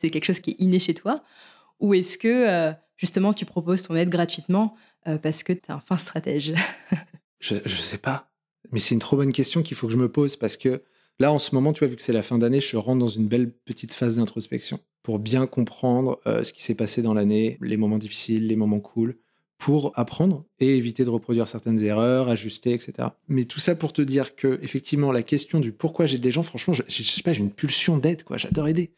c'est quelque chose qui est inné chez toi Ou est-ce que euh, justement tu proposes ton aide gratuitement euh, parce que tu es un fin stratège? Je, ne sais pas. Mais c'est une trop bonne question qu'il faut que je me pose parce que là, en ce moment, tu vois, vu que c'est la fin d'année, je rentre dans une belle petite phase d'introspection pour bien comprendre euh, ce qui s'est passé dans l'année, les moments difficiles, les moments cool, pour apprendre et éviter de reproduire certaines erreurs, ajuster, etc. Mais tout ça pour te dire que, effectivement, la question du pourquoi j'aide les gens, franchement, je, j'ai une pulsion d'aide, quoi. J'adore aider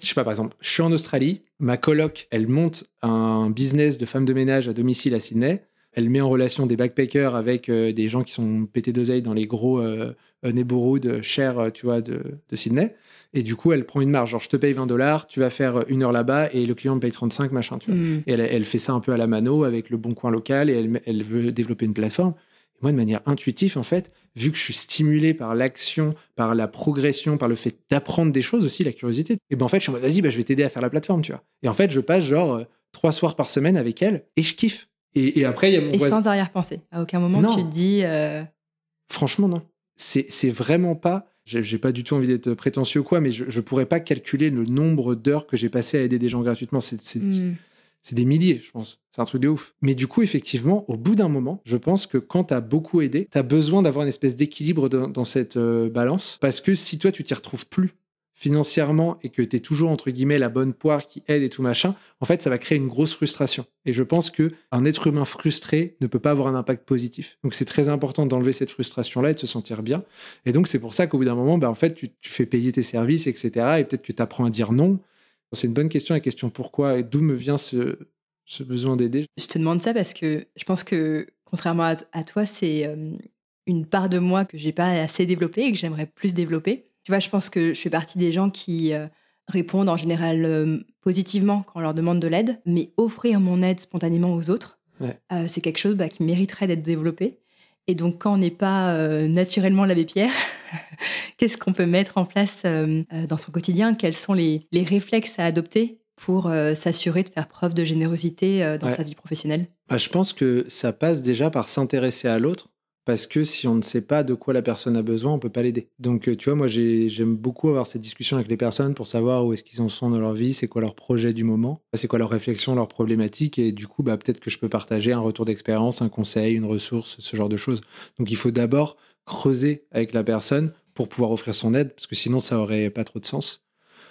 je sais pas, par exemple, je suis en Australie, ma coloc, elle monte un business de femme de ménage à domicile à Sydney. Elle met en relation des backpackers avec euh, des gens qui sont pétés d'oseille dans les gros euh, neighborhoods chers, euh, tu vois, de, Sydney. Et du coup, elle prend une marge. Genre, je te paye 20 dollars, tu vas faire une heure là-bas et le client me paye 35, machin, tu vois. Mm. Et elle, fait ça un peu à la mano avec le bon coin local et elle, elle veut développer une plateforme moi, de manière intuitive, en fait, vu que je suis stimulé par l'action, par la progression, par le fait d'apprendre des choses aussi, la curiosité, et ben en fait, je suis en mode, vas-y, bah, je vais t'aider à faire la plateforme, tu vois. Et en fait, je passe genre euh, trois soirs par semaine avec elle et je kiffe. Et, après, il y a mon Et sans arrière-pensée. À aucun moment, tu te dis. Euh, Franchement, non. C'est vraiment pas. J'ai pas du tout envie d'être prétentieux ou quoi, mais je, je pourrais pas calculer le nombre d'heures que j'ai passé à aider des gens gratuitement. C'est hmm. C'est des milliers, je pense. C'est un truc de ouf. Mais du coup, effectivement, au bout d'un moment, je pense que quand tu as beaucoup aidé, tu as besoin d'avoir une espèce d'équilibre dans, cette euh, balance. Parce que si toi, tu t'y retrouves plus financièrement et que tu es toujours, entre guillemets, la bonne poire qui aide et tout machin, en fait, ça va créer une grosse frustration. Et je pense que un être humain frustré ne peut pas avoir un impact positif. Donc, c'est très important d'enlever cette frustration-là et de se sentir bien. Et donc, c'est pour ça qu'au bout d'un moment, bah, en fait, tu, tu fais payer tes services, etc. Et peut-être que tu apprends à dire non c'est une bonne question, la question pourquoi et d'où me vient ce, besoin d'aider. Je te demande ça parce que je pense que, contrairement à, toi, c'est euh, une part de moi que j'ai pas assez développée et que j'aimerais plus développer. Tu vois, je pense que je fais partie des gens qui euh, répondent en général euh, positivement quand on leur demande de l'aide, mais offrir mon aide spontanément aux autres, c'est quelque chose bah, qui mériterait d'être développé. Et donc, quand on n'est pas naturellement l'abbé Pierre, qu'est-ce qu'on peut mettre en place euh, euh, dans son quotidien? Quels sont les, réflexes à adopter pour euh, s'assurer de faire preuve de générosité dans sa vie professionnelle? Bah, Je pense que ça passe déjà par s'intéresser à l'autre. Parce que si on ne sait pas de quoi la personne a besoin, on peut pas l'aider. Donc, tu vois, moi, j'aime beaucoup avoir cette discussion avec les personnes pour savoir où est-ce qu'ils en sont dans leur vie, c'est quoi leur projet du moment, c'est quoi leur réflexion, leur problématique, et du coup, bah, peut-être que je peux partager un retour d'expérience, un conseil, une ressource, ce genre de choses. Donc, il faut d'abord creuser avec la personne pour pouvoir offrir son aide, parce que sinon ça aurait pas trop de sens.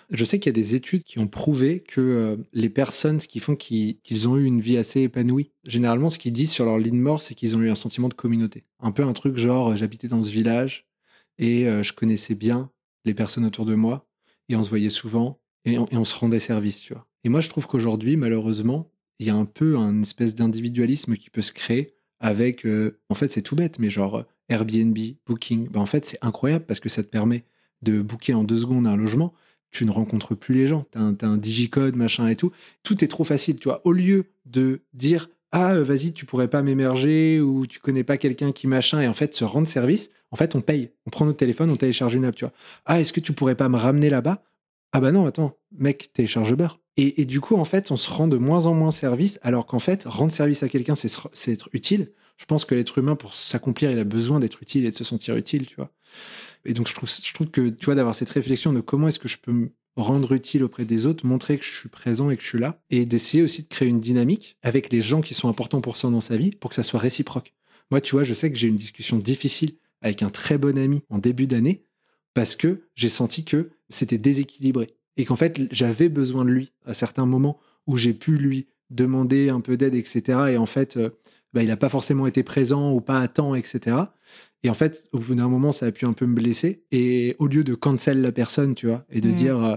Je sais qu'il y a des études qui ont prouvé que euh, les personnes, ce qui font qu'ils ont eu une vie assez épanouie, généralement ce qu'ils disent sur leur ligne mort, c'est qu'ils ont eu un sentiment de communauté. Un peu un truc genre euh, j'habitais dans ce village et euh, je connaissais bien les personnes autour de moi et on se voyait souvent et on, et on se rendait service, tu vois. Et moi je trouve qu'aujourd'hui, malheureusement, il y a un peu un espèce d'individualisme qui peut se créer avec, en fait c'est tout bête, mais genre Airbnb, Booking, ben en fait, c'est incroyable parce que ça te permet de booker en deux secondes un logement. Tu ne rencontres plus les gens. Tu as, un digicode, machin et tout. Tout est trop facile, tu vois. Au lieu de dire ah euh, vas-y tu pourrais pas m'émerger ou tu connais pas quelqu'un qui machin et en fait se rendre service en fait on paye on prend notre téléphone on télécharge une app tu vois ah est-ce que tu pourrais pas me ramener là-bas? Ah bah non attends mec télécharge Uber et, et, du coup en fait on se rend de moins en moins service alors qu'en fait rendre service à quelqu'un c'est être utile je pense que l'être humain, pour s'accomplir, il a besoin d'être utile et de se sentir utile, tu vois. Et donc, je trouve, je trouve que, tu vois, d'avoir cette réflexion de comment est-ce que je peux me rendre utile auprès des autres, montrer que je suis présent et que je suis là, et d'essayer aussi de créer une dynamique avec les gens qui sont importants pour ça dans sa vie, pour que ça soit réciproque. Moi, tu vois, je sais que j'ai une discussion difficile avec un très bon ami en début d'année, parce que j'ai senti que c'était déséquilibré, et qu'en fait, j'avais besoin de lui à certains moments où j'ai pu lui demander un peu d'aide, etc. Et en fait, euh, bah, il n'a pas forcément été présent ou pas à temps, etc. Et en fait, au bout d'un moment, ça a pu un peu me blesser. Et au lieu de cancel la personne, tu vois, et de Mm. dire euh,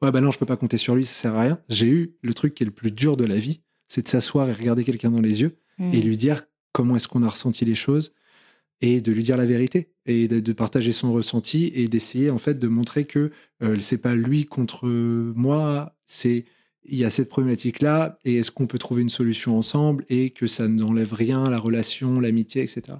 ouais bah non, je peux pas compter sur lui, ça sert à rien. J'ai eu le truc qui est le plus dur de la vie, c'est de s'asseoir et regarder quelqu'un dans les yeux Mm. et lui dire comment est-ce qu'on a ressenti les choses et de lui dire la vérité et de, partager son ressenti et d'essayer en fait de montrer que euh, c'est pas lui contre moi, c'est il y a cette problématique là et est-ce qu'on peut trouver une solution ensemble et que ça n'enlève rien la relation, l'amitié, etc.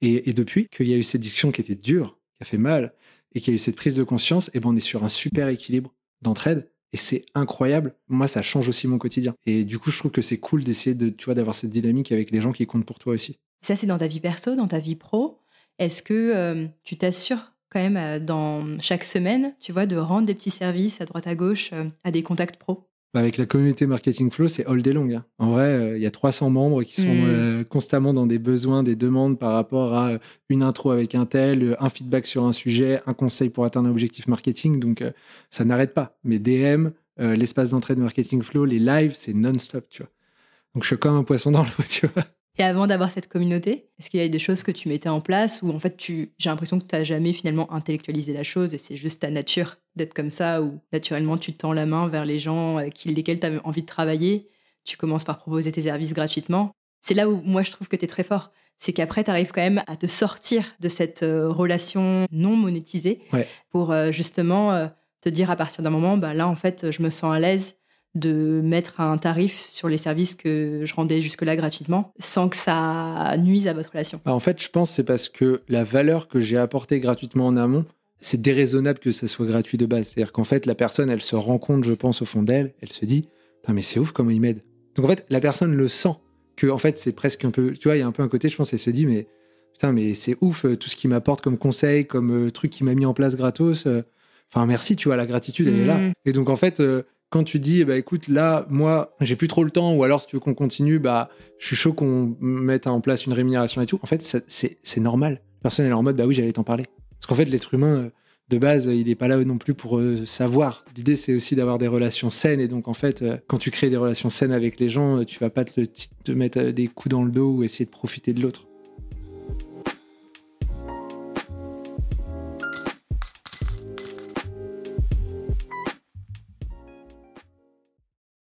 Et, depuis qu'il y a eu cette discussion qui était dure, qui a fait mal et qu'il y a eu cette prise de conscience, et ben on est sur un super équilibre d'entraide et c'est incroyable. Moi, ça change aussi mon quotidien. Et du coup, je trouve que c'est cool d'essayer de, tu vois, d'avoir cette dynamique avec les gens qui comptent pour toi aussi. Ça, c'est dans ta vie perso, dans ta vie pro. Est-ce que euh, tu t'assures quand même euh, dans chaque semaine, tu vois, de rendre des petits services à droite à gauche euh, à des contacts pro? Bah, Avec la communauté Marketing Flow, c'est all day long. hein. En vrai, euh, il y a 300 membres qui sont Mm. euh, constamment dans des besoins, des demandes par rapport à euh, une intro avec un tel, un feedback sur un sujet, un conseil pour atteindre un objectif marketing. Donc, ça n'arrête pas. Mes DM, l'espace d'entrée de Marketing Flow, les lives, c'est non-stop, tu vois. Donc, je suis comme un poisson dans l'eau, tu vois. Et avant d'avoir cette communauté, est-ce qu'il y a des choses que tu mettais en place ou en fait tu, j'ai l'impression que tu n'as jamais finalement intellectualisé la chose et c'est juste ta nature? D'être comme ça ou naturellement tu tends la main vers les gens avec lesquels tu as envie de travailler, tu commences par proposer tes services gratuitement. C'est là où moi je trouve que tu es très fort. C'est qu'après tu arrives quand même à te sortir de cette euh, relation non monétisée Ouais. pour euh, justement euh, te dire à partir d'un moment, bah là en fait je me sens à l'aise de mettre un tarif sur les services que je rendais jusque-là gratuitement sans que ça nuise à votre relation. Bah, en fait, je pense que c'est parce que la valeur que j'ai apportée gratuitement en amont, c'est déraisonnable que ça soit gratuit de base. C'est-à-dire qu'en fait, la personne, elle se rend compte, je pense, au fond d'elle, elle se dit, Putain, mais c'est ouf comment il m'aide. Donc en fait, la personne le sent que en fait, c'est presque un peu, tu vois, il y a un peu un côté, je pense, elle se dit, mais putain, mais c'est ouf euh, tout ce qu'il m'apporte comme conseil, comme euh, truc qu'il m'a mis en place gratos. euh. Enfin, merci, tu vois, la gratitude, elle est là. Mhm. Et donc en fait, euh, quand tu dis, bah écoute, là, moi, j'ai plus trop le temps, ou alors si tu veux qu'on continue, bah, je suis chaud qu'on mette en place une rémunération et tout. En fait, c'est normal. Personne est en mode, bah oui, j'allais t'en parler. Parce qu'en fait, l'être humain, euh, de base, il n'est pas là non plus pour euh, savoir. L'idée, c'est aussi d'avoir des relations saines. Et donc, en fait, euh, quand tu crées des relations saines avec les gens, euh, tu vas pas te, te mettre euh, des coups dans le dos ou essayer de profiter de l'autre.